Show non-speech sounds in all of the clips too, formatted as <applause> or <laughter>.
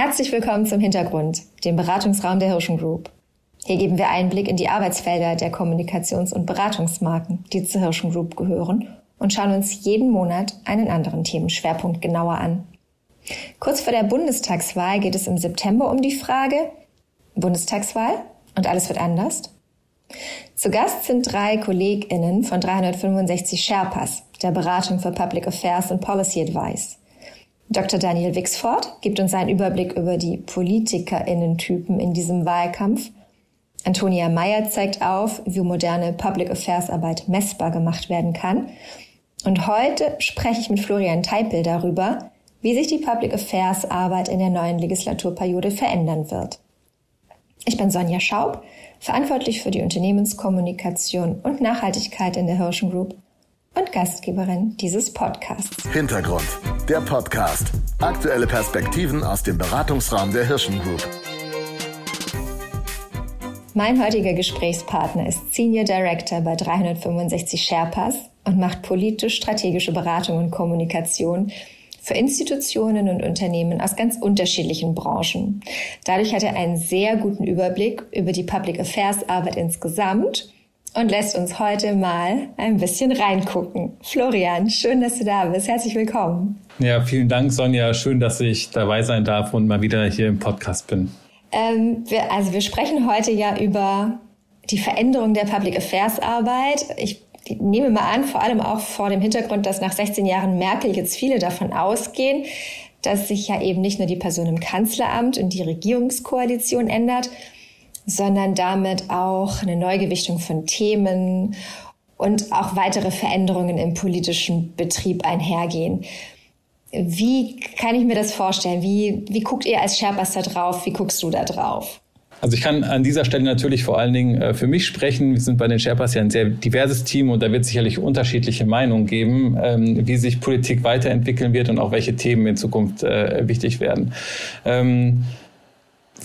Herzlich willkommen zum Hintergrund, dem Beratungsraum der Hirschen Group. Hier geben wir Einblick in die Arbeitsfelder der Kommunikations- und Beratungsmarken, die zur Hirschen Group gehören und schauen uns jeden Monat einen anderen Themenschwerpunkt genauer an. Kurz vor der Bundestagswahl geht es im September um die Frage Bundestagswahl und alles wird anders? Zu Gast sind drei KollegInnen von 365 Sherpas, der Beratung für Public Affairs und Policy Advice. Dr. Daniel Wixford gibt uns einen Überblick über die PolitikerInnen-Typen in diesem Wahlkampf. Antonia Meyer zeigt auf, wie moderne Public Affairs Arbeit messbar gemacht werden kann. Und heute spreche ich mit Florian Teipel darüber, wie sich die Public Affairs Arbeit in der neuen Legislaturperiode verändern wird. Ich bin Sonja Schaub, verantwortlich für die Unternehmenskommunikation und Nachhaltigkeit in der Hirschen Group und Gastgeberin dieses Podcasts. Hintergrund, der Podcast. Aktuelle Perspektiven aus dem Beratungsraum der Hirschen Group. Mein heutiger Gesprächspartner ist Senior Director bei 365 Sherpas und macht politisch-strategische Beratung und Kommunikation für Institutionen und Unternehmen aus ganz unterschiedlichen Branchen. Dadurch hat er einen sehr guten Überblick über die Public Affairs Arbeit insgesamt und lässt uns heute mal ein bisschen reingucken. Florian, schön, dass du da bist. Herzlich willkommen. Ja, vielen Dank, Sonja. Schön, dass ich dabei sein darf und mal wieder hier im Podcast bin. Ähm, wir, also wir sprechen heute ja über die Veränderung der Public Affairs Arbeit. Ich nehme mal an, vor allem auch vor dem Hintergrund, dass nach 16 Jahren Merkel jetzt viele davon ausgehen, dass sich ja eben nicht nur die Person im Kanzleramt und die Regierungskoalition ändert, sondern damit auch eine Neugewichtung von Themen und auch weitere Veränderungen im politischen Betrieb einhergehen. Wie kann ich mir das vorstellen? Wie, wie guckt ihr als Sherpas da drauf? Wie guckst du da drauf? Also ich kann an dieser Stelle natürlich vor allen Dingen äh, für mich sprechen. Wir sind bei den Sherpas ja ein sehr diverses Team und da wird sicherlich unterschiedliche Meinungen geben, ähm, wie sich Politik weiterentwickeln wird und auch welche Themen in Zukunft äh, wichtig werden.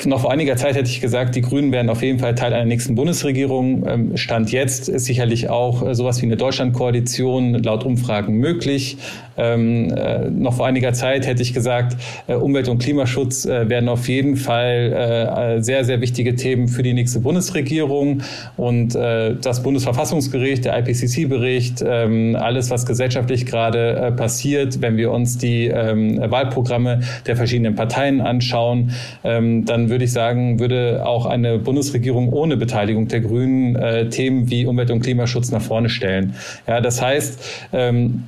Noch vor einiger Zeit hätte ich gesagt, die Grünen werden auf jeden Fall Teil einer nächsten Bundesregierung. Ähm, Stand jetzt ist sicherlich auch äh, sowas wie eine Deutschlandkoalition laut Umfragen möglich. Ähm, äh, noch vor einiger Zeit hätte ich gesagt, äh, Umwelt- und Klimaschutz werden auf jeden Fall sehr, sehr wichtige Themen für die nächste Bundesregierung. Und das Bundesverfassungsgericht, der IPCC-Bericht, ähm, alles, was gesellschaftlich gerade passiert, wenn wir uns die Wahlprogramme der verschiedenen Parteien anschauen, ähm, würde ich sagen, würde auch eine Bundesregierung ohne Beteiligung der Grünen äh, Themen wie Umwelt- und Klimaschutz nach vorne stellen. Ja, das heißt, ähm,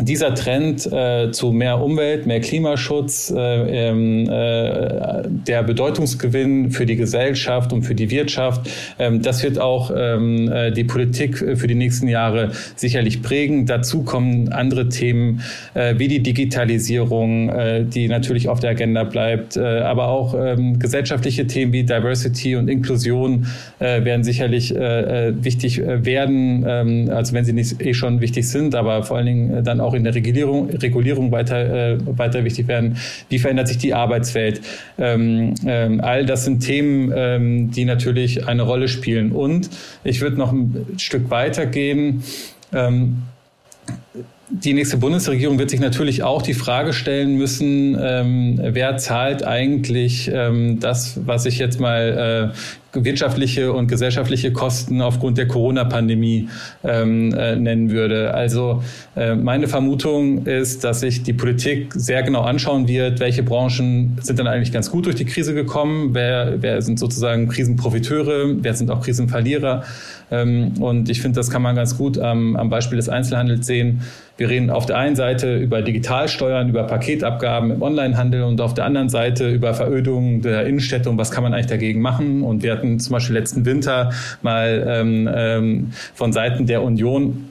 dieser Trend äh, zu mehr Umwelt, mehr Klimaschutz, äh, ähm, äh, der Bedeutungsgewinn für die Gesellschaft und für die Wirtschaft, ähm, das wird auch ähm, äh, die Politik für die nächsten Jahre sicherlich prägen. Dazu kommen andere Themen äh, wie die Digitalisierung, äh, die natürlich auf der Agenda bleibt, aber auch gesellschaftliche Themen wie Diversity und Inklusion werden sicherlich wichtig werden, also wenn sie nicht eh schon wichtig sind, aber vor allen Dingen dann auch auch in der Regulierung, Regulierung weiter, äh, weiter wichtig werden. Wie verändert sich die Arbeitswelt? Ähm, ähm, all das sind Themen, ähm, die natürlich eine Rolle spielen. Und ich würde noch ein Stück weiter gehen. Ähm, die nächste Bundesregierung wird sich natürlich auch die Frage stellen müssen, ähm, wer zahlt eigentlich ähm, das, was ich jetzt mal äh, wirtschaftliche und gesellschaftliche Kosten aufgrund der Corona-Pandemie ähm, äh, nennen würde. Also äh, meine Vermutung ist, dass sich die Politik sehr genau anschauen wird, welche Branchen sind dann eigentlich ganz gut durch die Krise gekommen, wer, wer sind sozusagen Krisenprofiteure, wer sind auch Krisenverlierer. Ähm, und ich finde, das kann man ganz gut am, am Beispiel des Einzelhandels sehen. Wir reden auf der einen Seite über Digitalsteuern, über Paketabgaben im Onlinehandel und auf der anderen Seite über Verödung der Innenstädte und was kann man eigentlich dagegen machen. Und wir hatten zum Beispiel letzten Winter mal ähm, ähm, von Seiten der Union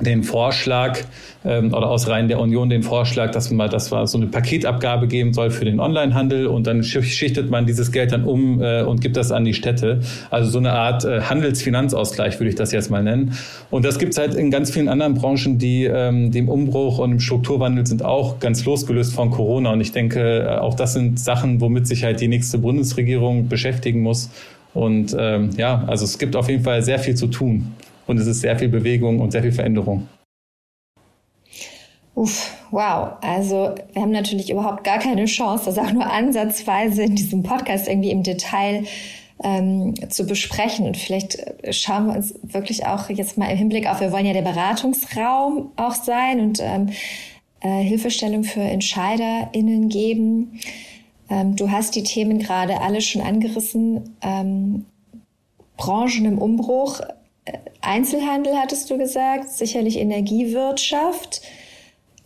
den Vorschlag ähm, oder aus Reihen der Union den Vorschlag, dass man das war so eine Paketabgabe geben soll für den Onlinehandel und dann schichtet man dieses Geld dann um äh, und gibt das an die Städte. Also so eine Art äh, Handelsfinanzausgleich würde ich das jetzt mal nennen. Und das gibt es halt in ganz vielen anderen Branchen, die ähm, dem Umbruch und dem Strukturwandel sind auch ganz losgelöst von Corona. Und ich denke, äh, auch das sind Sachen, womit sich halt die nächste Bundesregierung beschäftigen muss. Und ähm, ja, also es gibt auf jeden Fall sehr viel zu tun und es ist sehr viel Bewegung und sehr viel Veränderung. Uff, wow. Also wir haben natürlich überhaupt gar keine Chance, das auch nur ansatzweise in diesem Podcast irgendwie im Detail ähm, zu besprechen. Und vielleicht schauen wir uns wirklich auch jetzt mal im Hinblick auf, wir wollen ja der Beratungsraum auch sein und ähm, äh, Hilfestellung für EntscheiderInnen geben. Ähm, du hast die Themen gerade alle schon angerissen. Ähm, Branchen im Umbruch, Einzelhandel hattest du gesagt, sicherlich Energiewirtschaft.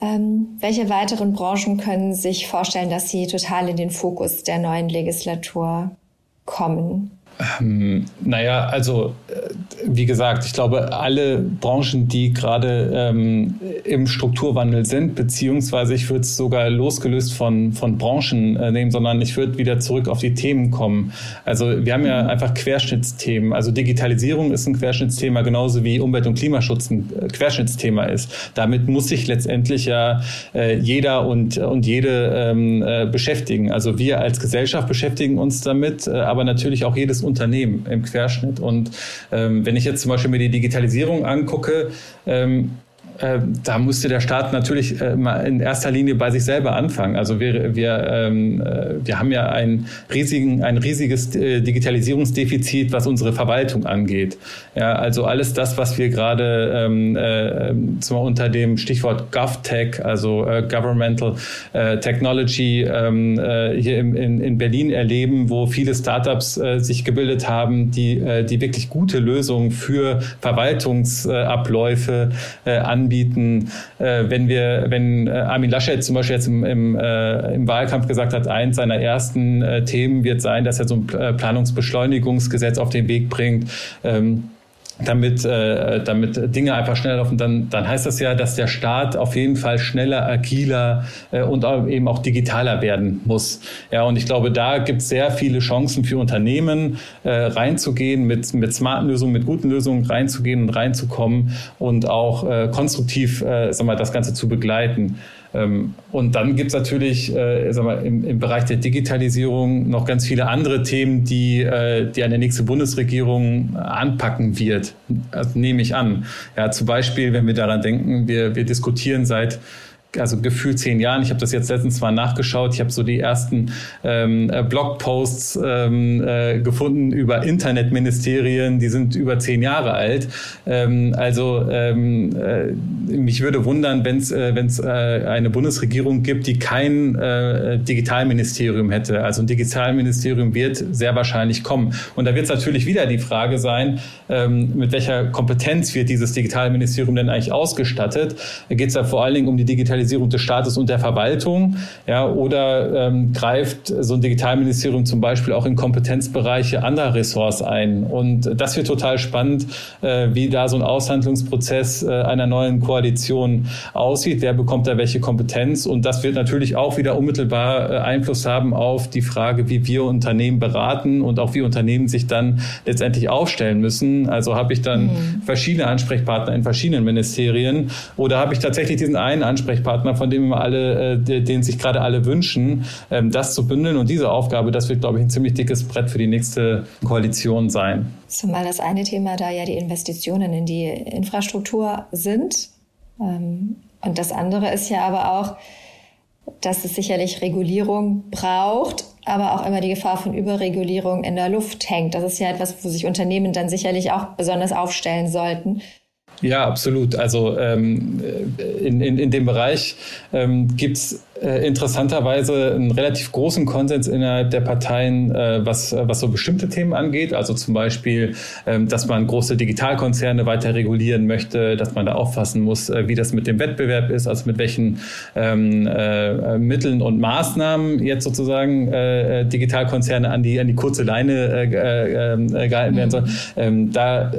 Ähm, welche weiteren Branchen können sich vorstellen, dass sie total in den Fokus der neuen Legislatur kommen? Ähm, naja, also äh, wie gesagt, ich glaube, alle Branchen, die gerade ähm, im Strukturwandel sind, beziehungsweise ich würde es sogar losgelöst von, von Branchen äh, nehmen, sondern ich würde wieder zurück auf die Themen kommen. Also wir haben ja einfach Querschnittsthemen. Also Digitalisierung ist ein Querschnittsthema, genauso wie Umwelt- und Klimaschutz ein äh, Querschnittsthema ist. Damit muss sich letztendlich ja äh, jeder und, und jede ähm, äh, beschäftigen. Also wir als Gesellschaft beschäftigen uns damit, äh, aber natürlich auch jedes Unternehmen im Querschnitt. Und ähm, wenn ich jetzt zum Beispiel mir die Digitalisierung angucke, ähm, äh, da musste der Staat natürlich äh, mal in erster Linie bei sich selber anfangen. Also wir, wir, ähm, äh, wir haben ja ein, riesigen, ein riesiges äh, Digitalisierungsdefizit, was unsere Verwaltung angeht. Ja, also alles das, was wir gerade ähm, äh, zum, unter dem Stichwort GovTech, also äh, Governmental äh, Technology, ähm, äh, hier im, in, in Berlin erleben, wo viele Startups äh, sich gebildet haben, die, äh, die wirklich gute Lösungen für Verwaltungsabläufe äh, an anbieten. Äh, wenn wir, wenn äh, Armin Laschet zum Beispiel jetzt im, im, äh, im Wahlkampf gesagt hat, eins seiner ersten äh, Themen wird sein, dass er so ein äh, Planungsbeschleunigungsgesetz auf den Weg bringt. Ähm, damit, äh, damit Dinge einfach schneller laufen, dann, dann heißt das ja, dass der Staat auf jeden Fall schneller, agiler äh, und eben auch digitaler werden muss. Ja, und ich glaube, da gibt es sehr viele Chancen für Unternehmen, äh, reinzugehen, mit, mit smarten Lösungen, mit guten Lösungen reinzugehen und reinzukommen und auch äh, konstruktiv äh, sag mal, das Ganze zu begleiten. Ähm, und dann gibt es natürlich äh, sag mal, im, im, Bereich der Digitalisierung noch ganz viele andere Themen, die, äh, die eine nächste Bundesregierung anpacken wird. Also nehme ich an. Ja, zum Beispiel, wenn wir daran denken, wir, wir diskutieren seit also gefühlt zehn Jahren. Ich habe das jetzt letztens mal nachgeschaut. Ich habe so die ersten ähm, äh, Blogposts ähm, äh, gefunden über Internetministerien, die sind über zehn Jahre alt. Ähm, also ähm, äh, mich würde wundern, wenn es äh, wenn's, äh, eine Bundesregierung gibt, die kein äh, Digitalministerium hätte. Also ein Digitalministerium wird sehr wahrscheinlich kommen. Und da wird es natürlich wieder die Frage sein, ähm, mit welcher Kompetenz wird dieses Digitalministerium denn eigentlich ausgestattet? Da geht es ja vor allen Dingen um die Digitalisierung Digitalisierung des Staates und der Verwaltung, ja, oder ähm, greift so ein Digitalministerium zum Beispiel auch in Kompetenzbereiche anderer Ressorts ein. Und das wird total spannend, äh, wie da so ein Aushandlungsprozess äh, einer neuen Koalition aussieht. Wer bekommt da welche Kompetenz? Und das wird natürlich auch wieder unmittelbar äh, Einfluss haben auf die Frage, wie wir Unternehmen beraten und auch wie Unternehmen sich dann letztendlich aufstellen müssen. Also habe ich dann mhm. verschiedene Ansprechpartner in verschiedenen Ministerien oder habe ich tatsächlich diesen einen Ansprechpartner Ansprechpartner, von dem wir alle, äh, den sich gerade alle wünschen, ähm, das zu bündeln. Und diese Aufgabe, das wird, glaube ich, ein ziemlich dickes Brett für die nächste Koalition sein. Zumal das eine Thema da ja die Investitionen in die Infrastruktur sind. Ähm, und das andere ist ja aber auch, dass es sicherlich Regulierung braucht, aber auch immer die Gefahr von Überregulierung in der Luft hängt. Das ist ja etwas, wo sich Unternehmen dann sicherlich auch besonders aufstellen sollten. Ja, absolut. Also ähm, in, in, in dem Bereich ähm, gibt es äh, interessanterweise einen relativ großen Konsens innerhalb der Parteien, äh, was, was so bestimmte Themen angeht. Also zum Beispiel, ähm, dass man große Digitalkonzerne weiter regulieren möchte, dass man da auffassen muss, äh, wie das mit dem Wettbewerb ist, also mit welchen ähm, äh, Mitteln und Maßnahmen jetzt sozusagen äh, Digitalkonzerne an die, an die kurze Leine äh, gehalten werden sollen. Ähm, da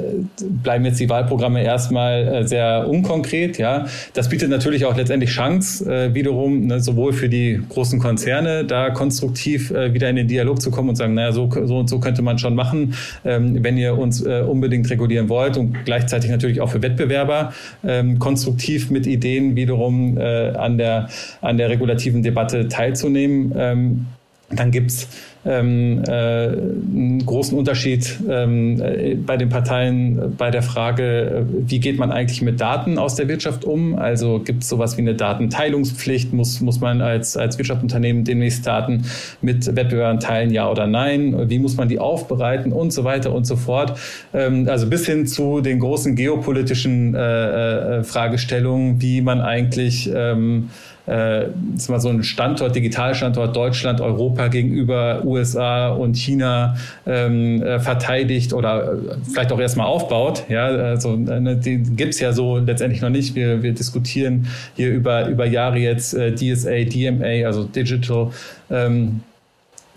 bleiben jetzt die Wahlprogramme erstmal sehr unkonkret. Ja, Das bietet natürlich auch letztendlich Chance wiederum, ne, sowohl für die großen Konzerne, da konstruktiv äh, wieder in den Dialog zu kommen und sagen, naja, so, so und so könnte man schon machen, ähm, wenn ihr uns äh, unbedingt regulieren wollt und gleichzeitig natürlich auch für Wettbewerber ähm, konstruktiv mit Ideen wiederum äh, an, der, an der regulativen Debatte teilzunehmen. Ähm, dann gibt's ähm, äh, einen großen Unterschied ähm, äh, bei den Parteien bei der Frage, wie geht man eigentlich mit Daten aus der Wirtschaft um? Also gibt es sowas wie eine Datenteilungspflicht? Muss, muss man als, als Wirtschaftsunternehmen demnächst Daten mit Wettbewerbern teilen, ja oder nein? Wie muss man die aufbereiten und so weiter und so fort? Ähm, also bis hin zu den großen geopolitischen äh, äh, Fragestellungen, wie man eigentlich ähm, äh, mal so ein Standort, Digitalstandort Deutschland, Europa gegenüber USA und China ähm, äh, verteidigt oder vielleicht auch erstmal aufbaut. Ja, also ne, die gibt's ja so letztendlich noch nicht. Wir, wir diskutieren hier über, über Jahre jetzt äh, DSA, DMA, also Digital ähm,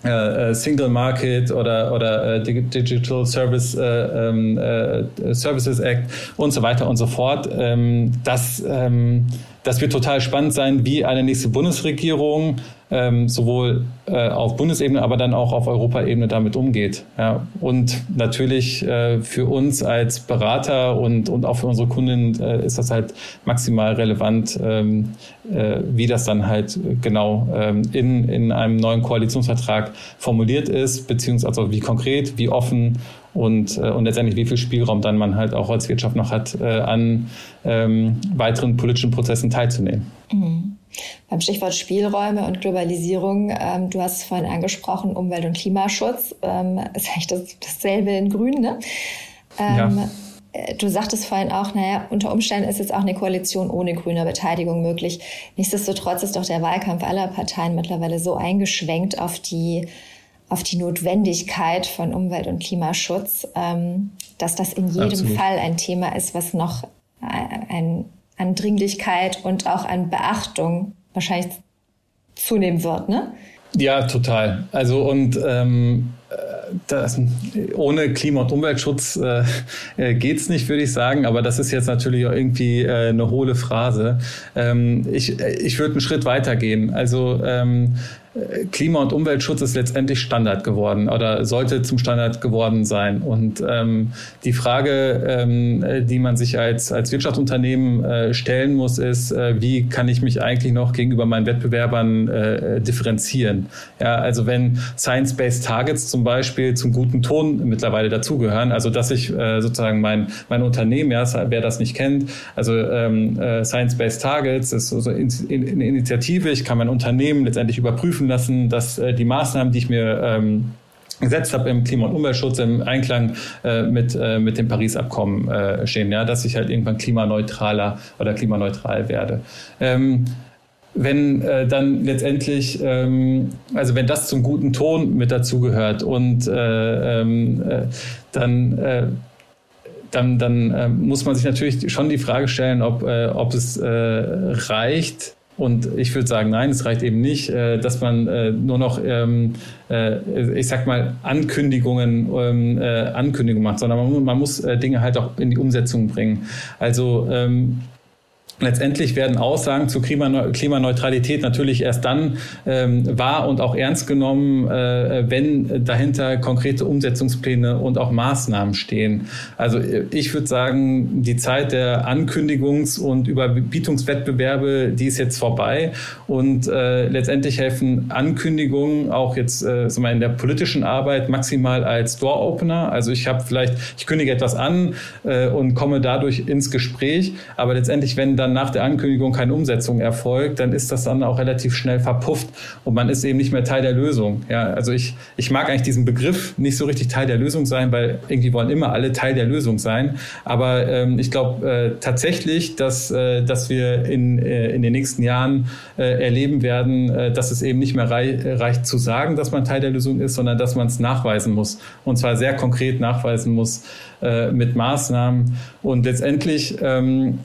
äh, äh, Single Market oder, oder Digital Service, äh, ähm, äh, Services Act und so weiter und so fort. Ähm, das, ähm, das wird total spannend sein, wie eine nächste Bundesregierung ähm, sowohl äh, auf Bundesebene, aber dann auch auf Europaebene damit umgeht. Ja. Und natürlich äh, für uns als Berater und, und auch für unsere Kunden äh, ist das halt maximal relevant, ähm, äh, wie das dann halt genau ähm, in, in einem neuen Koalitionsvertrag formuliert ist, beziehungsweise also wie konkret, wie offen und, äh, und letztendlich wie viel Spielraum dann man halt auch als Wirtschaft noch hat, äh, an ähm, weiteren politischen Prozessen teilzunehmen. Mhm. Beim Stichwort Spielräume und Globalisierung, ähm, du hast es vorhin angesprochen, Umwelt- und Klimaschutz, ähm, ist eigentlich das, dasselbe in Grün, ne? Ähm, ja. Äh, du sagtest vorhin auch, naja, unter Umständen ist jetzt auch eine Koalition ohne grüne Beteiligung möglich. Nichtsdestotrotz ist doch der Wahlkampf aller Parteien mittlerweile so eingeschwenkt auf die, auf die Notwendigkeit von Umwelt- und Klimaschutz, ähm, dass das in jedem Absolut. Fall ein Thema ist, was noch äh, ein an Dringlichkeit und auch an Beachtung wahrscheinlich zunehmen wird, ne? Ja, total. Also und ähm, das, ohne Klima- und Umweltschutz äh, äh geht's nicht, würde ich sagen. Aber das ist jetzt natürlich auch irgendwie äh, eine hohle Phrase. Ähm, ich ich würde einen Schritt weiter gehen. Also ähm, Klima- und Umweltschutz ist letztendlich Standard geworden oder sollte zum Standard geworden sein. Und ähm, die Frage, ähm, die man sich als, als Wirtschaftsunternehmen äh, stellen muss, ist, äh, wie kann ich mich eigentlich noch gegenüber meinen Wettbewerbern äh, differenzieren? Ja, also wenn Science-Based Targets zum Beispiel zum guten Ton mittlerweile dazugehören, also dass ich äh, sozusagen mein, mein Unternehmen, ja, wer das nicht kennt, also ähm, äh, Science-Based Targets ist so eine Initiative, ich kann mein Unternehmen letztendlich überprüfen, prüfen lassen, dass äh, die Maßnahmen, die ich mir ähm, gesetzt habe im Klima- und Umweltschutz im Einklang äh, mit, äh, mit dem Paris-Abkommen äh, stehen, ja, dass ich halt irgendwann klimaneutraler oder klimaneutral werde. Ähm, wenn äh, dann letztendlich, ähm, also wenn das zum guten Ton mit dazugehört und äh, ähm, äh, dann äh, dann, dann äh, muss man sich natürlich schon die Frage stellen, ob, äh, ob es äh, reicht, und ich würde sagen, nein, es reicht eben nicht, äh, dass man äh, nur noch, ähm, äh, ich sag mal, Ankündigungen, ähm, Ankündigungen macht, sondern man, muss Dinge halt auch in die Umsetzung bringen. Also ähm, Letztendlich werden Aussagen zur Klimaneutralität natürlich erst dann ähm, wahr und auch ernst genommen, äh, wenn dahinter konkrete Umsetzungspläne und auch Maßnahmen stehen. Also ich würde sagen, die Zeit der Ankündigungs- und Überbietungswettbewerbe, die ist jetzt vorbei. Und äh, letztendlich helfen Ankündigungen auch jetzt äh, in der politischen Arbeit maximal als Door-Opener. Also ich habe vielleicht, ich kündige etwas an äh, und komme dadurch ins Gespräch, aber letztendlich, wenn dann dann nach der Ankündigung keine Umsetzung erfolgt, dann ist das dann auch relativ schnell verpufft und man ist eben nicht mehr Teil der Lösung. Ja, also ich, ich mag eigentlich diesen Begriff nicht so richtig Teil der Lösung sein, weil irgendwie wollen immer alle Teil der Lösung sein. Aber ähm, ich glaube äh, tatsächlich, dass, äh, dass wir in, äh, in den nächsten Jahren äh, erleben werden, äh, dass es eben nicht mehr rei reicht zu sagen, dass man Teil der Lösung ist, sondern dass man es nachweisen muss. Und zwar sehr konkret nachweisen muss äh, mit Maßnahmen. Und letztendlich ähm,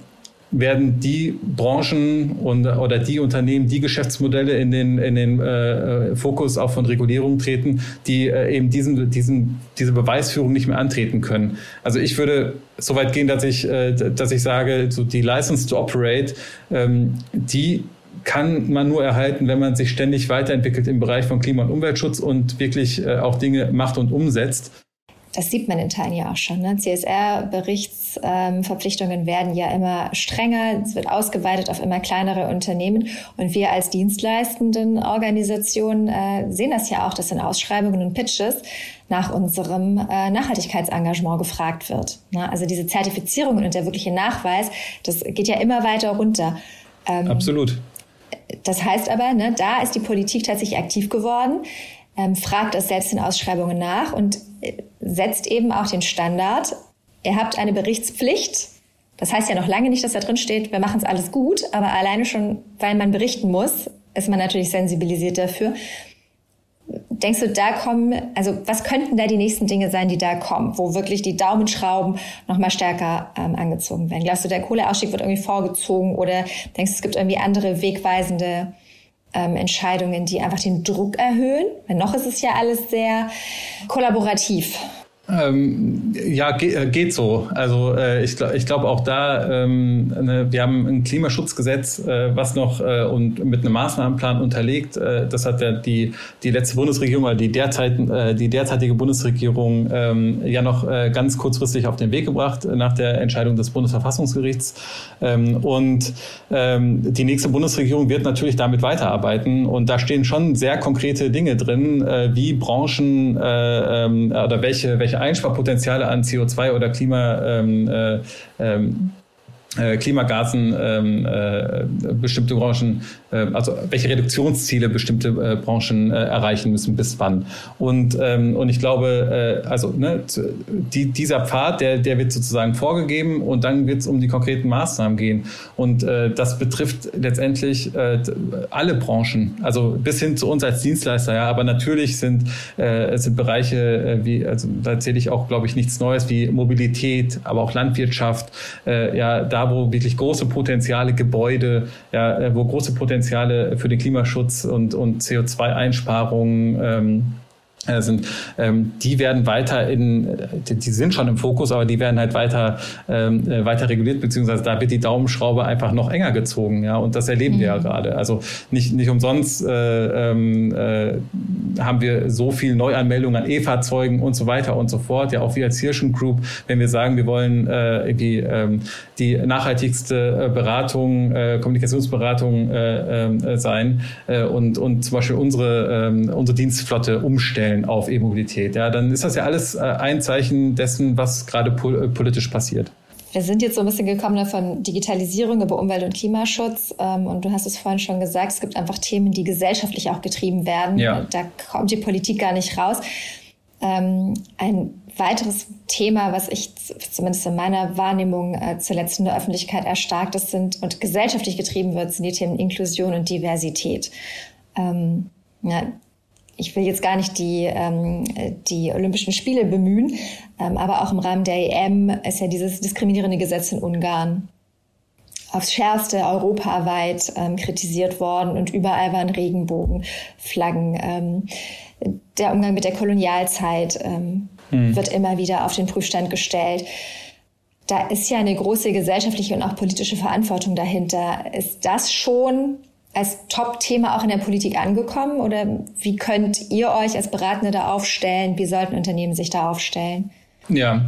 werden die Branchen und, oder die Unternehmen, die Geschäftsmodelle in den, in den äh, äh, Fokus auch von Regulierung treten, die äh, eben diesen, diesen, diese Beweisführung nicht mehr antreten können. Also ich würde so weit gehen, dass ich, äh, dass ich sage, so die License to Operate, ähm, die kann man nur erhalten, wenn man sich ständig weiterentwickelt im Bereich von Klima- und Umweltschutz und wirklich äh, auch Dinge macht und umsetzt. Das sieht man in Teilen ja auch schon. Ne? CSR-Berichtsverpflichtungen ähm, werden ja immer strenger, es wird ausgeweitet auf immer kleinere Unternehmen. Und wir als dienstleistenden Organisationen äh, sehen das ja auch, dass in Ausschreibungen und Pitches nach unserem äh, Nachhaltigkeitsengagement gefragt wird. Ne? Also diese Zertifizierungen und der wirkliche Nachweis, das geht ja immer weiter runter. Ähm, Absolut. Das heißt aber, ne, da ist die Politik tatsächlich aktiv geworden ähm, fragt es selbst in Ausschreibungen nach und setzt eben auch den Standard. Ihr habt eine Berichtspflicht. Das heißt ja noch lange nicht, dass da drin steht, wir machen es alles gut, aber alleine schon, weil man berichten muss, ist man natürlich sensibilisiert dafür. Denkst du, da kommen, also was könnten da die nächsten Dinge sein, die da kommen, wo wirklich die Daumenschrauben nochmal stärker ähm, angezogen werden? Glaubst du, der Kohleausstieg wird irgendwie vorgezogen oder denkst du, es gibt irgendwie andere wegweisende ähm, Entscheidungen, die einfach den Druck erhöhen. Weil noch ist es ja alles sehr kollaborativ. Ähm, ja, ge äh, geht so. Also äh, ich, glaube ich glaube auch da, ähm, ne, wir haben ein Klimaschutzgesetz, äh, was noch äh, und mit einem Maßnahmenplan unterlegt. Äh, das hat ja die, die letzte Bundesregierung oder die, derzeit, äh, die derzeitige Bundesregierung ähm, ja noch ganz kurzfristig auf den Weg gebracht nach der Entscheidung des Bundesverfassungsgerichts. Ähm, und ähm, die nächste Bundesregierung wird natürlich damit weiterarbeiten. Und da stehen schon sehr konkrete Dinge drin, wie Branchen äh, ähm, oder welche, welche Einsparpotenziale an CO2 oder Klima ähm, äh, ähm, äh, Klimagasen ähm, äh, bestimmte Branchen, also welche Reduktionsziele bestimmte äh, Branchen äh, erreichen müssen, bis wann. Und, ähm, und ich glaube, äh, also ne, die, dieser Pfad, der, der wird sozusagen vorgegeben und dann wird es um die konkreten Maßnahmen gehen. Und das betrifft letztendlich alle Branchen, also bis hin zu uns als Dienstleister, ja, aber natürlich sind, sind Bereiche wie, also da erzähle ich auch, glaube ich, nichts Neues wie Mobilität, aber auch Landwirtschaft, ja, da wo wirklich große Potenziale, Gebäude, ja, wo große Potenziale für den Klimaschutz und, und CO2-Einsparungen ähm, äh, sind, ähm, die werden weiter in, die, die, sind schon im Fokus, aber die werden halt weiter, ähm, äh, weiter reguliert, beziehungsweise da wird die Daumenschraube einfach noch enger gezogen, ja, und das erleben mhm. wir ja mhm. gerade. Also nicht, nicht umsonst äh, ähm, äh, haben wir so viel Neuanmeldungen an E-Fahrzeugen und so weiter und so fort. Ja, auch wir als Hirschen Group, wenn wir sagen, wir wollen äh, irgendwie ähm, die nachhaltigste äh, Beratung, äh, Kommunikationsberatung äh, äh, sein äh, und, und zum Beispiel unsere, äh, unsere Dienstflotte umstellen umstellen auf E-Mobilität, ja, dann ist das ja alles äh, ein Zeichen dessen, was gerade äh, politisch passiert. Wir sind jetzt so ein bisschen gekommen von Digitalisierung über Umwelt- und Klimaschutz. Ähm, und du hast es vorhin schon gesagt, es gibt einfach Themen, die gesellschaftlich auch getrieben werden. Ja. Da kommt die Politik gar nicht raus. Ähm, ein weiteres Thema, was ich zumindest in meiner Wahrnehmung äh, zuletzt in der Öffentlichkeit erstarkt ist, sind und gesellschaftlich getrieben wird, sind die Themen Inklusion und Diversität. Ähm, ja, ich will jetzt gar nicht die, ähm, die Olympischen Spiele bemühen, ähm, aber auch im Rahmen der EM ist ja dieses diskriminierende Gesetz in Ungarn aufs Schärfste europaweit ähm, kritisiert worden und überall waren Regenbogenflaggen. Ähm, der Umgang mit der Kolonialzeit ähm, mhm. wird immer wieder auf den Prüfstand gestellt. Da ist ja eine große gesellschaftliche und auch politische Verantwortung dahinter. Ist das schon als Top-Thema auch in der Politik angekommen? Oder wie könnt ihr euch als Beratende da aufstellen? Wie sollten Unternehmen sich da aufstellen? Ja,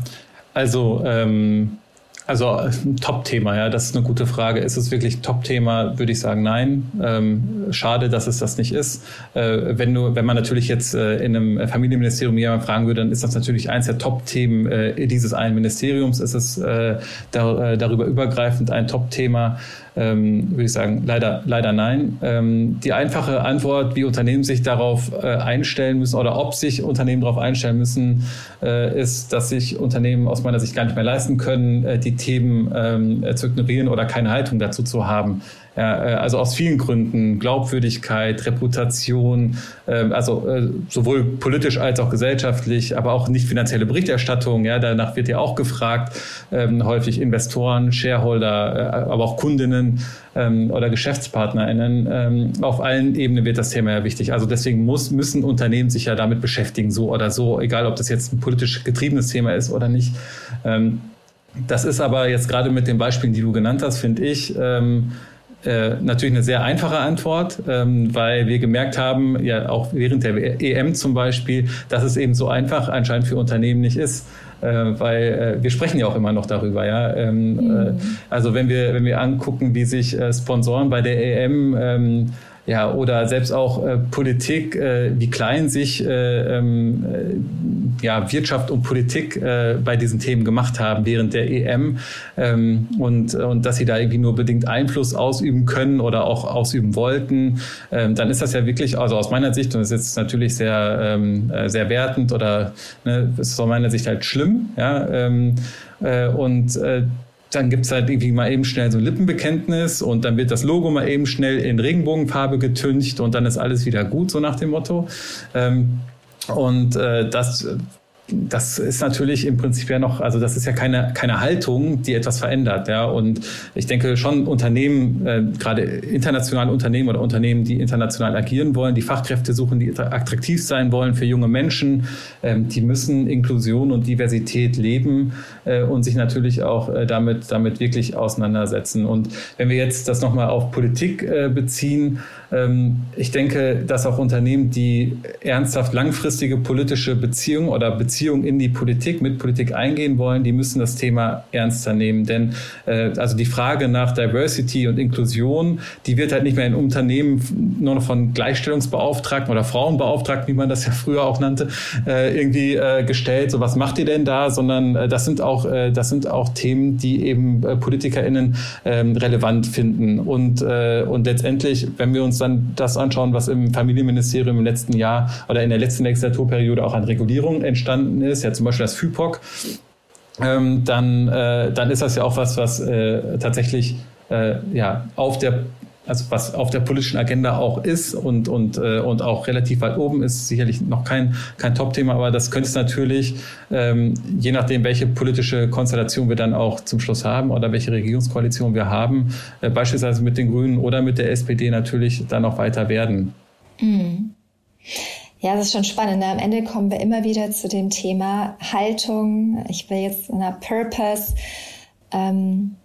also ähm, also ein Top-Thema, ja, das ist eine gute Frage. Ist es wirklich Top-Thema? Würde ich sagen, nein. Ähm, schade, dass es das nicht ist. Äh, wenn du, wenn man natürlich jetzt äh, in einem Familienministerium jemand fragen würde, dann ist das natürlich eins der Top-Themen äh, dieses einen Ministeriums. Ist es äh, da, äh, darüber übergreifend ein Top-Thema? Ähm, würde ich sagen, leider, leider nein. Ähm, die einfache Antwort, wie Unternehmen sich darauf äh, einstellen müssen oder ob sich Unternehmen darauf einstellen müssen, äh, ist, dass sich Unternehmen aus meiner Sicht gar nicht mehr leisten können, äh, die Themen ähm, zu ignorieren oder keine Haltung dazu zu haben. Ja, äh, also aus vielen Gründen, Glaubwürdigkeit, Reputation, ähm, also äh, sowohl politisch als auch gesellschaftlich, aber auch nicht finanzielle Berichterstattung. Ja, danach wird ja auch gefragt, ähm, häufig Investoren, Shareholder, äh, aber auch Kundinnen ähm, oder GeschäftspartnerInnen. Auf allen Ebenen wird das Thema ja wichtig. Also deswegen muss, müssen Unternehmen sich ja damit beschäftigen, so oder so, egal ob das jetzt ein politisch getriebenes Thema ist oder nicht. Das ist aber jetzt gerade mit den Beispielen, die du genannt hast, finde ich, äh, natürlich eine sehr einfache Antwort, ähm, weil wir gemerkt haben, ja auch während der EM zum Beispiel, dass es eben so einfach anscheinend für Unternehmen nicht ist. Äh, weil äh, wir sprechen ja auch immer noch darüber, ja. Ähm, mhm. also wenn wir wenn wir angucken, wie sich Sponsoren bei der EM ähm, ja, oder selbst auch äh, Politik, äh, wie klein sich äh, ähm, äh, ja, Wirtschaft und Politik äh, bei diesen Themen gemacht haben während der EM ähm, und, und dass sie da irgendwie nur bedingt Einfluss ausüben können oder auch ausüben wollten, ähm, dann ist das ja wirklich, also aus meiner Sicht, und das ist jetzt natürlich sehr, ähm, äh, sehr wertend oder ne, ist aus meiner Sicht halt schlimm, ja, ähm, äh, und dann gibt es halt irgendwie mal eben schnell so ein Lippenbekenntnis und dann wird das Logo mal eben schnell in Regenbogenfarbe getüncht und dann ist alles wieder gut, so nach dem Motto. Ähm, und äh, das das ist natürlich im Prinzip ja noch, also das ist ja keine, keine Haltung, die etwas verändert. Ja. Und ich denke schon Unternehmen, äh, gerade internationale Unternehmen oder Unternehmen, die international agieren wollen, die Fachkräfte suchen, die attraktiv sein wollen für junge Menschen, ähm, die müssen Inklusion und Diversität leben äh, und sich natürlich auch äh, damit, damit wirklich auseinandersetzen. Und wenn wir jetzt das nochmal auf Politik äh, beziehen, ich denke, dass auch Unternehmen, die ernsthaft langfristige politische Beziehungen oder Beziehungen in die Politik, mit Politik eingehen wollen, die müssen das Thema ernster nehmen. Denn äh, also die Frage nach Diversity und Inklusion, die wird halt nicht mehr in Unternehmen nur noch von Gleichstellungsbeauftragten oder Frauenbeauftragten, wie man das ja früher auch nannte, äh, irgendwie äh, gestellt. So, was macht ihr denn da? Sondern das sind auch, das sind auch Themen, die eben PolitikerInnen ähm, relevant finden. Und, und letztendlich, wenn wir uns uns dann das anschauen, was im Familienministerium im letzten Jahr oder in der letzten Legislaturperiode auch an Regulierung entstanden ist, ja zum Beispiel das FIPOC, ähm, dann, äh, dann ist das ja auch was, was äh, tatsächlich äh, ja, auf der also was auf der politischen Agenda auch ist und, und, äh, und auch relativ weit oben ist, sicherlich noch kein, kein Top-Thema, aber das könnte es natürlich, ähm, je nachdem, welche politische Konstellation wir dann auch zum Schluss haben oder welche Regierungskoalition wir haben, äh, beispielsweise mit den Grünen oder mit der SPD natürlich dann auch weiter werden. Mhm. Ja, das ist schon spannend. Am Ende kommen wir immer wieder zu dem Thema Haltung. Ich will jetzt in einer Purpose. Ähm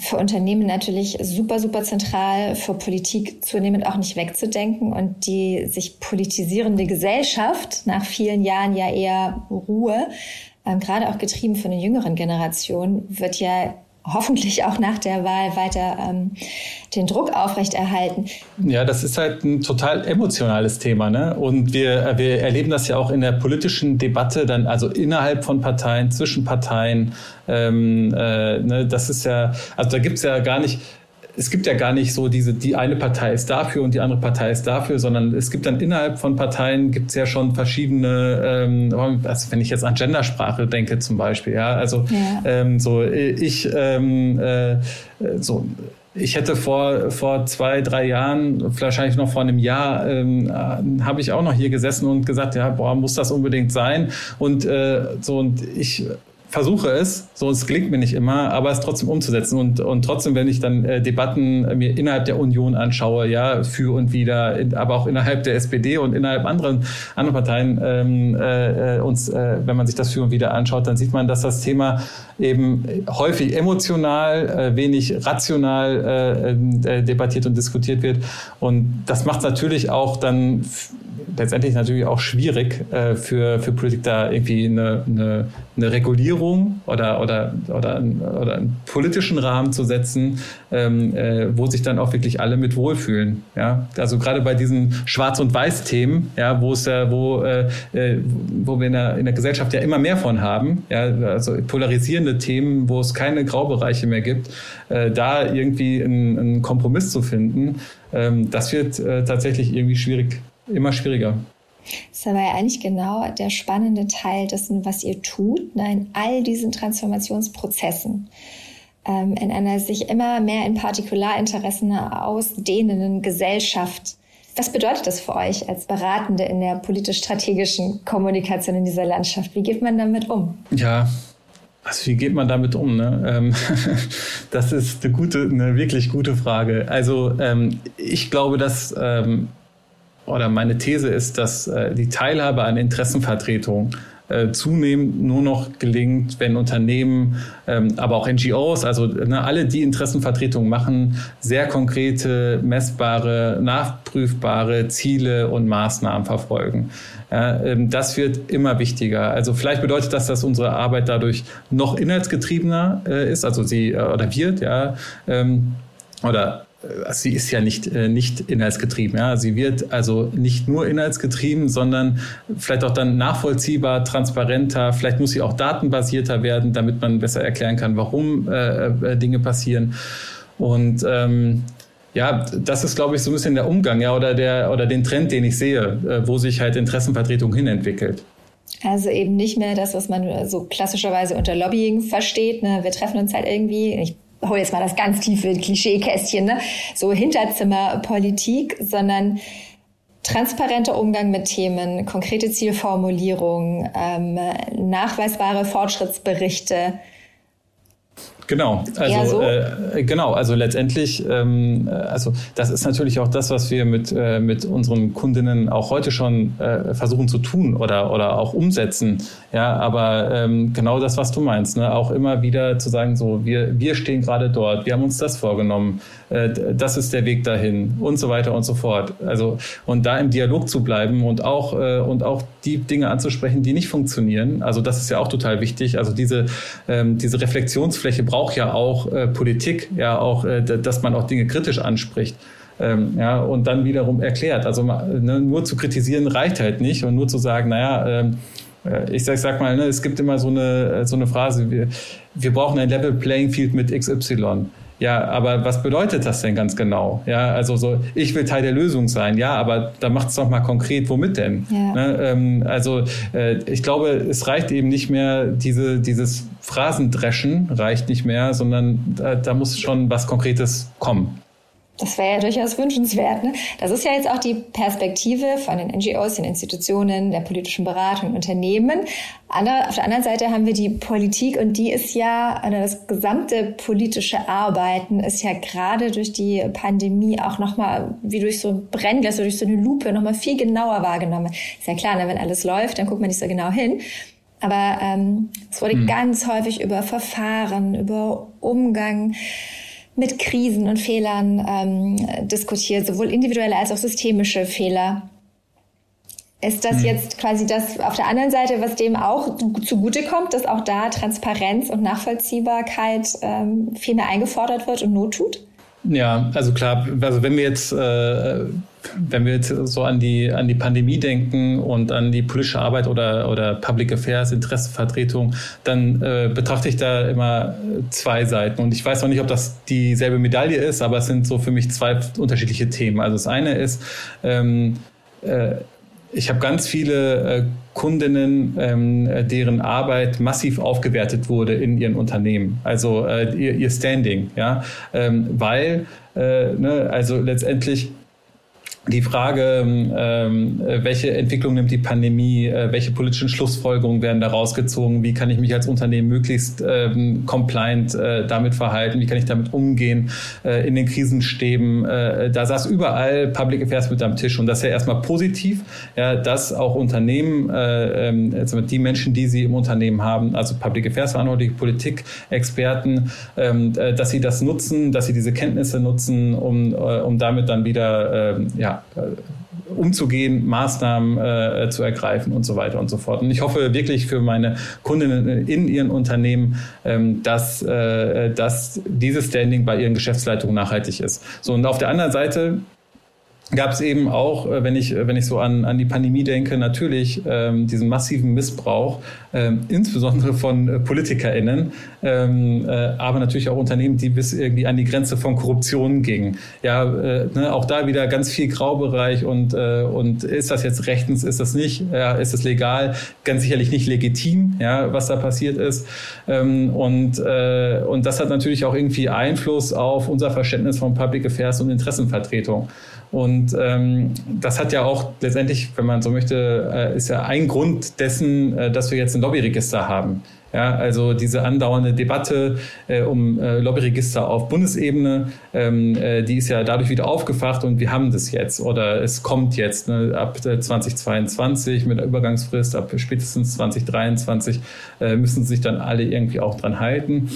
für Unternehmen natürlich super, super zentral, für Politik zunehmend auch nicht wegzudenken und die sich politisierende Gesellschaft nach vielen Jahren ja eher Ruhe, ähm, gerade auch getrieben von der jüngeren Generation, wird ja hoffentlich auch nach der Wahl weiter ähm, den Druck aufrechterhalten. Ja, das ist halt ein total emotionales Thema. Ne? Und wir, äh, wir erleben das ja auch in der politischen Debatte, dann also innerhalb von Parteien, zwischen Parteien. Ähm, äh, ne? Das ist ja, also da gibt es ja gar nicht, es gibt ja gar nicht so diese, die eine Partei ist dafür und die andere Partei ist dafür, sondern es gibt dann innerhalb von Parteien gibt es ja schon verschiedene, ähm, also wenn ich jetzt an Gendersprache denke zum Beispiel, ja, also ja. Ähm, so ich ähm, äh, so ich hätte vor, vor zwei, drei Jahren, wahrscheinlich noch vor einem Jahr, ähm, äh, habe ich auch noch hier gesessen und gesagt, ja, boah, muss das unbedingt sein? Und äh, so, und ich versuche es, so es gelingt mir nicht immer, aber es trotzdem umzusetzen und und trotzdem, wenn ich dann äh, Debatten mir innerhalb der Union anschaue, ja für und wieder, aber auch innerhalb der SPD und innerhalb anderen anderen Parteien ähm, äh, äh, uns, äh, wenn man sich das für und wieder anschaut, dann sieht man, dass das Thema eben häufig emotional, äh, wenig rational äh, äh, debattiert und diskutiert wird. Und das macht natürlich auch dann letztendlich natürlich auch schwierig äh, für, für Politik da irgendwie eine, eine, eine Regulierung oder, oder, oder, oder einen politischen Rahmen zu setzen, ähm, äh, wo sich dann auch wirklich alle mit wohlfühlen. Ja? Also gerade bei diesen Schwarz- und Weiß-Themen, ja, wo es ja, wo, äh, äh, wo wir in der, in der Gesellschaft ja immer mehr von haben, ja, also polarisierende Themen, wo es keine Graubereiche mehr gibt, äh, da irgendwie einen, einen Kompromiss zu finden, ähm, das wird äh, tatsächlich irgendwie schwierig immer schwieriger. Das ist aber ja eigentlich genau der spannende Teil dessen, was ihr tut, ne, in all diesen Transformationsprozessen. Ähm, in einer sich immer mehr in Partikularinteressen ausdehnenden Gesellschaft. Was bedeutet das für euch als Beratende in der politisch-strategischen Kommunikation in dieser Landschaft? Wie geht man damit um? Ja, also wie geht man damit um? Ne? Ähm, <laughs> das ist eine gute, eine wirklich gute Frage. Also ähm, ich glaube, dass oder meine These ist, dass äh, die Teilhabe an Interessenvertretung äh, zunehmend nur noch gelingt, wenn Unternehmen, ähm, aber auch NGOs, also ne, alle, die Interessenvertretung machen, sehr konkrete, messbare, nachprüfbare Ziele und Maßnahmen verfolgen. Ähm, das wird immer wichtiger. Also vielleicht bedeutet das, dass unsere Arbeit dadurch noch inhaltsgetriebener äh, ist, also sie oder wird, ja, ähm, oder äh, sie ist ja nicht, äh, nicht inhaltsgetrieben. Ja. Sie wird also nicht nur inhaltsgetrieben, sondern vielleicht auch dann nachvollziehbar, transparenter. Vielleicht muss sie auch datenbasierter werden, damit man besser erklären kann, warum äh, äh, Dinge passieren. Und ähm, ja, das ist, glaube ich, so ein bisschen der Umgang, ja, oder der oder den Trend, den ich sehe, äh, wo sich halt Interessenvertretung hinentwickelt. Also eben nicht mehr das, was man so klassischerweise unter Lobbying versteht. Ne? Wir treffen uns halt irgendwie. Ich hol jetzt mal das ganz tiefe Klischeekästchen, ne? so Hinterzimmerpolitik, sondern transparenter Umgang mit Themen, konkrete Zielformulierung, ähm, nachweisbare Fortschrittsberichte, Genau, also so? äh, genau, also letztendlich, ähm, also das ist natürlich auch das, was wir mit äh, mit unseren Kundinnen auch heute schon äh, versuchen zu tun oder oder auch umsetzen. Ja, aber ähm, genau das, was du meinst, ne? auch immer wieder zu sagen, so wir wir stehen gerade dort, wir haben uns das vorgenommen, äh, das ist der Weg dahin und so weiter und so fort. Also und da im Dialog zu bleiben und auch äh, und auch die Dinge anzusprechen, die nicht funktionieren. Also das ist ja auch total wichtig. Also diese ähm, diese Reflexionsfläche braucht ja auch äh, Politik, ja auch, äh, dass man auch Dinge kritisch anspricht. Ähm, ja, und dann wiederum erklärt. Also ne, nur zu kritisieren reicht halt nicht und nur zu sagen, naja, ähm, äh, ich sag, sag mal, ne, es gibt immer so eine, so eine Phrase, wir, wir brauchen ein Level Playing Field mit XY. Ja, aber was bedeutet das denn ganz genau? Ja, also so, ich will Teil der Lösung sein. Ja, aber da macht es doch mal konkret, womit denn? Ja. Ne, ähm, also äh, ich glaube, es reicht eben nicht mehr, diese, dieses Phrasendreschen reicht nicht mehr, sondern da, da muss schon was Konkretes kommen. Das wäre ja durchaus wünschenswert. Ne? Das ist ja jetzt auch die Perspektive von den NGOs, den Institutionen, der politischen Beratung, Unternehmen. Auf der anderen Seite haben wir die Politik und die ist ja, das gesamte politische Arbeiten ist ja gerade durch die Pandemie auch nochmal wie durch so ein Brennglas oder durch so eine Lupe nochmal viel genauer wahrgenommen. Ist ja klar, ne? wenn alles läuft, dann guckt man nicht so genau hin. Aber ähm, es wurde hm. ganz häufig über Verfahren, über Umgang mit Krisen und Fehlern ähm, diskutiert, sowohl individuelle als auch systemische Fehler. Ist das hm. jetzt quasi das auf der anderen Seite, was dem auch zugutekommt, dass auch da Transparenz und Nachvollziehbarkeit ähm, viel mehr eingefordert wird und Not tut? Ja, also klar, also wenn wir jetzt, äh, wenn wir jetzt so an die, an die Pandemie denken und an die politische Arbeit oder, oder Public Affairs, Interessenvertretung, dann äh, betrachte ich da immer zwei Seiten. Und ich weiß noch nicht, ob das dieselbe Medaille ist, aber es sind so für mich zwei unterschiedliche Themen. Also das eine ist, ähm, äh, ich habe ganz viele äh, Kundinnen, ähm, deren Arbeit massiv aufgewertet wurde in ihren Unternehmen, also äh, ihr, ihr Standing, ja, ähm, weil äh, ne, also letztendlich die Frage, ähm, welche Entwicklung nimmt die Pandemie, äh, welche politischen Schlussfolgerungen werden da rausgezogen, wie kann ich mich als Unternehmen möglichst ähm, compliant äh, damit verhalten, wie kann ich damit umgehen äh, in den Krisenstäben. Äh, da saß überall Public Affairs mit am Tisch und das ist ja erstmal positiv, ja, dass auch Unternehmen, äh, äh, die Menschen, die sie im Unternehmen haben, also Public Affairs Verantwortliche, Politikexperten, ähm, äh, dass sie das nutzen, dass sie diese Kenntnisse nutzen, um, äh, um damit dann wieder äh, ja, äh, umzugehen, Maßnahmen äh, zu ergreifen und so weiter und so fort. Und ich hoffe wirklich für meine Kundinnen in ihren Unternehmen, ähm, dass, äh, dass dieses Standing bei ihren Geschäftsleitungen nachhaltig ist. So, und auf der anderen Seite gab es eben auch, äh, wenn ich, wenn ich so an, an die Pandemie denke, natürlich ähm, diesen massiven Missbrauch, ähm, insbesondere von äh, PolitikerInnen, ähm, äh, aber natürlich auch Unternehmen, die bis irgendwie an die Grenze von Korruption gingen. Ja, äh, ne, auch da wieder ganz viel Graubereich und, äh, und ist das jetzt rechtens, ist das nicht, ja, ist es legal? Ganz sicherlich nicht legitim, ja, was da passiert ist. Ähm, und, äh, und das hat natürlich auch irgendwie Einfluss auf unser Verständnis von Public Affairs und Interessenvertretung. Und ähm, das hat ja auch letztendlich, wenn man so möchte, äh, ist ja ein Grund dessen, äh, dass wir jetzt ein Lobbyregister haben. Ja, also diese andauernde Debatte äh, um äh, Lobbyregister auf Bundesebene, ähm, äh, die ist ja dadurch wieder aufgefacht und wir haben das jetzt oder es kommt jetzt ne, ab 2022 mit der Übergangsfrist, ab spätestens 2023 äh, müssen sich dann alle irgendwie auch dran halten.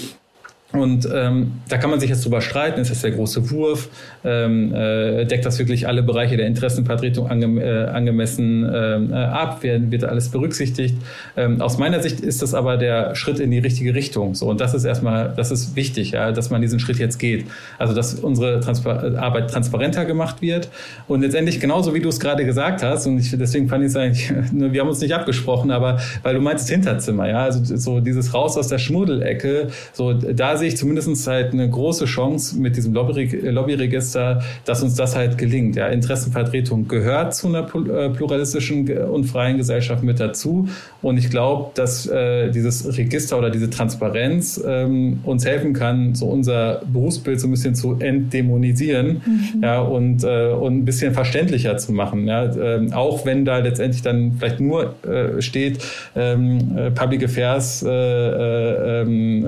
Und ähm, da kann man sich jetzt drüber streiten, ist das der große Wurf, ähm, äh, deckt das wirklich alle Bereiche der Interessenvertretung ange äh, angemessen ähm, äh, ab, werden, wird alles berücksichtigt. Ähm, aus meiner Sicht ist das aber der Schritt in die richtige Richtung. So, und das ist erstmal, das ist wichtig, ja, dass man diesen Schritt jetzt geht. Also dass unsere Transpar Arbeit transparenter gemacht wird. Und letztendlich genauso wie du es gerade gesagt hast, und ich, deswegen fand ich es eigentlich, <laughs> wir haben uns nicht abgesprochen, aber weil du meinst Hinterzimmer, ja, also so dieses Raus aus der Schmuddelecke, so da sehe ich zumindest halt eine große Chance mit diesem Lobbyregister, dass uns das halt gelingt. Ja, Interessenvertretung gehört zu einer äh, pluralistischen und freien Gesellschaft mit dazu. Und ich glaube, dass äh, dieses Register oder diese Transparenz ähm, uns helfen kann, so unser Berufsbild so ein bisschen zu entdämonisieren mhm. ja, und, äh, und ein bisschen verständlicher zu machen. Ja, äh, auch wenn da letztendlich dann vielleicht nur äh, steht, ähm, äh, Public Affairs ähm,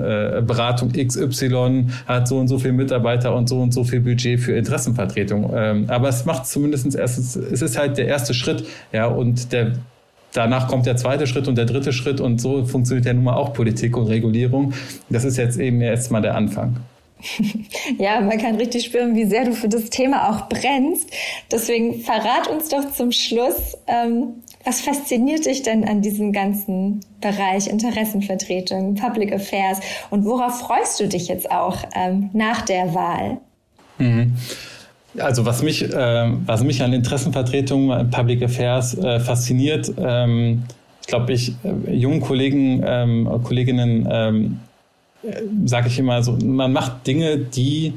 Beratung X XY hat so und so viele Mitarbeiter und so und so viel Budget für Interessenvertretung. Ähm, aber es macht zumindest erstens, es ist halt der erste Schritt, ja, und der Danach kommt der zweite Schritt und der dritte Schritt und so funktioniert ja nun mal auch Politik und Regulierung. Das ist jetzt eben erst mal der Anfang. <laughs> Ja, man kann richtig spüren, wie sehr du für das Thema auch brennst. Deswegen verrat uns doch zum Schluss, ähm, was fasziniert dich denn an diesem ganzen Bereich Interessenvertretung, Public Affairs und worauf freust du dich jetzt auch ähm, nach der Wahl? Mhm. Also was mich, äh, was mich an Interessenvertretung, Public Affairs äh, fasziniert, ähm, ich glaube, ich äh, jungen Kollegen, ähm, Kolleginnen, ähm, äh, sage ich immer so, man macht Dinge, die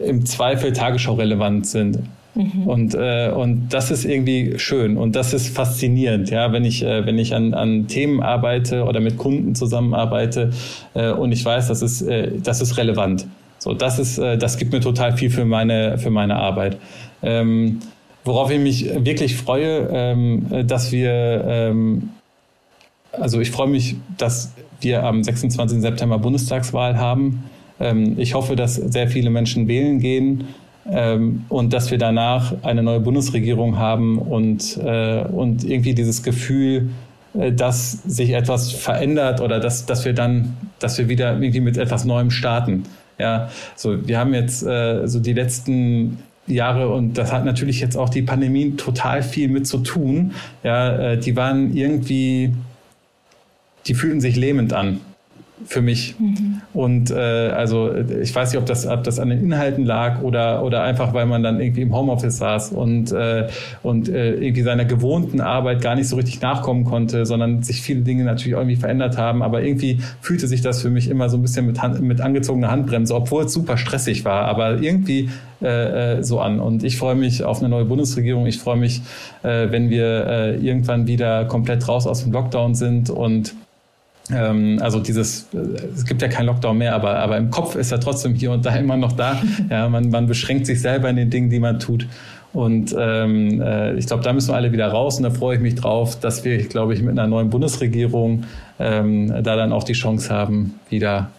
im Zweifel Tagesschau relevant sind. Mhm. Und, äh, und das ist irgendwie schön und das ist faszinierend, ja, wenn ich, äh, wenn ich an, an Themen arbeite oder mit Kunden zusammenarbeite äh, und ich weiß, das ist, äh, das ist relevant. So, das ist, äh, das gibt mir total viel für meine, für meine Arbeit. Ähm, worauf ich mich wirklich freue, ähm, dass wir, ähm, also ich freue mich, dass wir am 26. September Bundestagswahl haben. Ähm, ich hoffe, dass sehr viele Menschen wählen gehen ähm, und dass wir danach eine neue Bundesregierung haben und, äh, und irgendwie dieses Gefühl, äh, dass sich etwas verändert oder dass, dass wir dann, dass wir wieder irgendwie mit etwas Neuem starten. Ja, so wir haben jetzt äh, so die letzten Jahre und das hat natürlich jetzt auch die Pandemie total viel mit zu tun. Ja, äh, die waren irgendwie, die fühlten sich lähmend an für mich. Mhm. Und äh, also ich weiß nicht, ob das, ob das an den Inhalten lag oder, oder einfach, weil man dann irgendwie im Homeoffice saß und, äh, und äh, irgendwie seiner gewohnten Arbeit gar nicht so richtig nachkommen konnte, sondern sich viele Dinge natürlich irgendwie verändert haben. Aber irgendwie fühlte sich das für mich immer so ein bisschen mit, Hand, mit angezogener Handbremse, obwohl es super stressig war, aber irgendwie äh, äh, so an. Und ich freue mich auf eine neue Bundesregierung. Ich freue mich, äh, wenn wir äh, irgendwann wieder komplett raus aus dem Lockdown sind und also dieses, äh, es gibt ja keinen Lockdown mehr, aber, aber im Kopf ist er trotzdem hier und da <laughs> immer noch da. Ja, man, man beschränkt sich selber in den Dingen, die man tut. Und ähm, äh, ich glaube, da müssen wir alle wieder raus und da freue ich mich drauf, dass wir, glaube ich, mit einer neuen Bundesregierung ähm, da dann auch die Chance haben, wieder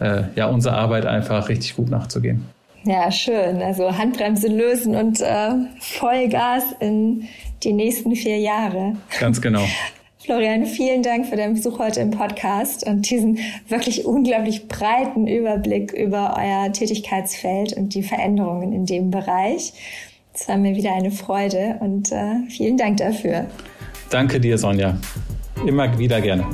äh, ja, unsere Arbeit einfach richtig gut nachzugehen. Ja, schön. Also Handbremse lösen und äh, Vollgas in die nächsten vier Jahre. Ganz genau. <laughs> Florian, vielen Dank für deinen Besuch heute im Podcast und diesen wirklich unglaublich breiten Überblick über euer Tätigkeitsfeld und die Veränderungen in dem Bereich. Es war mir wieder eine Freude und äh, vielen Dank dafür. Danke dir, Sonja. Immer wieder gerne.